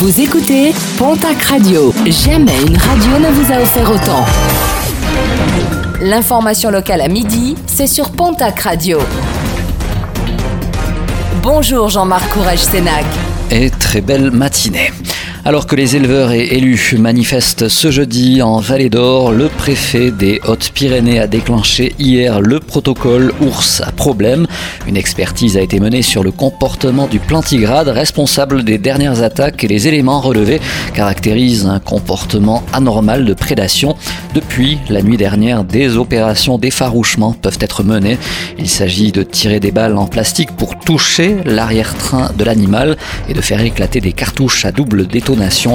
Vous écoutez Pontac Radio. Jamais une radio ne vous a offert autant. L'information locale à midi, c'est sur Pontac Radio. Bonjour Jean-Marc Courage Sénac. Et très belle matinée. Alors que les éleveurs et élus manifestent ce jeudi en Vallée d'Or, le préfet des Hautes-Pyrénées a déclenché hier le protocole ours à problème. Une expertise a été menée sur le comportement du plantigrade, responsable des dernières attaques et les éléments relevés caractérisent un comportement anormal de prédation. Depuis la nuit dernière, des opérations d'effarouchement peuvent être menées. Il s'agit de tirer des balles en plastique pour toucher l'arrière-train de l'animal et de faire éclater des cartouches à double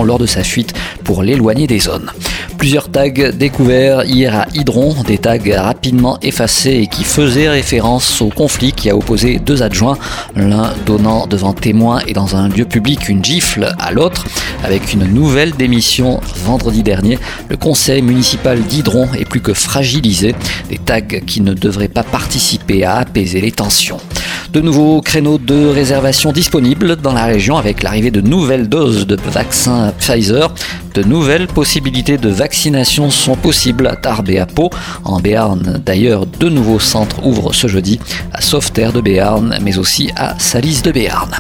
lors de sa fuite pour l'éloigner des zones. Plusieurs tags découverts hier à Hydron, des tags rapidement effacés et qui faisaient référence au conflit qui a opposé deux adjoints, l'un donnant devant témoins et dans un lieu public une gifle à l'autre. Avec une nouvelle démission vendredi dernier, le conseil municipal d'Hydron est plus que fragilisé, des tags qui ne devraient pas participer à apaiser les tensions. De nouveaux créneaux de réservation disponibles dans la région avec l'arrivée de nouvelles doses de vaccins Pfizer. De nouvelles possibilités de vaccination sont possibles à Tarbes et à Pau. En Béarn, d'ailleurs, deux nouveaux centres ouvrent ce jeudi à Sauveterre de Béarn, mais aussi à Salis de Béarn.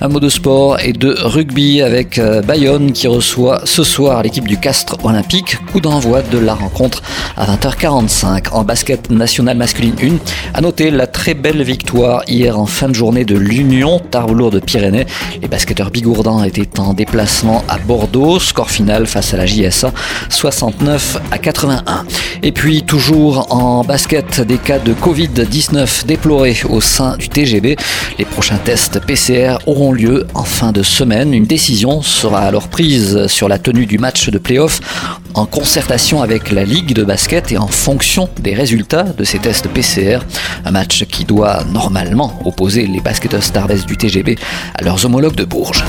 Un mot de sport et de rugby avec euh, Bayonne qui reçoit ce soir l'équipe du Castre Olympique. Coup d'envoi de la rencontre à 20h45 en basket national masculine 1. À noter la très belle victoire hier en fin de journée de l'Union Tarbes de Pyrénées. Les basketteurs bigourdans étaient en déplacement à Bordeaux. Score final face à la JSA 69 à 81. Et puis toujours en basket des cas de Covid-19 déplorés au sein du TGB. Les prochains tests PCR auront lieu en fin de semaine. Une décision sera alors prise sur la tenue du match de playoff en concertation avec la Ligue de basket et en fonction des résultats de ces tests PCR. Un match qui doit normalement opposer les basketteurs Starbest du TGB à leurs homologues de Bourges.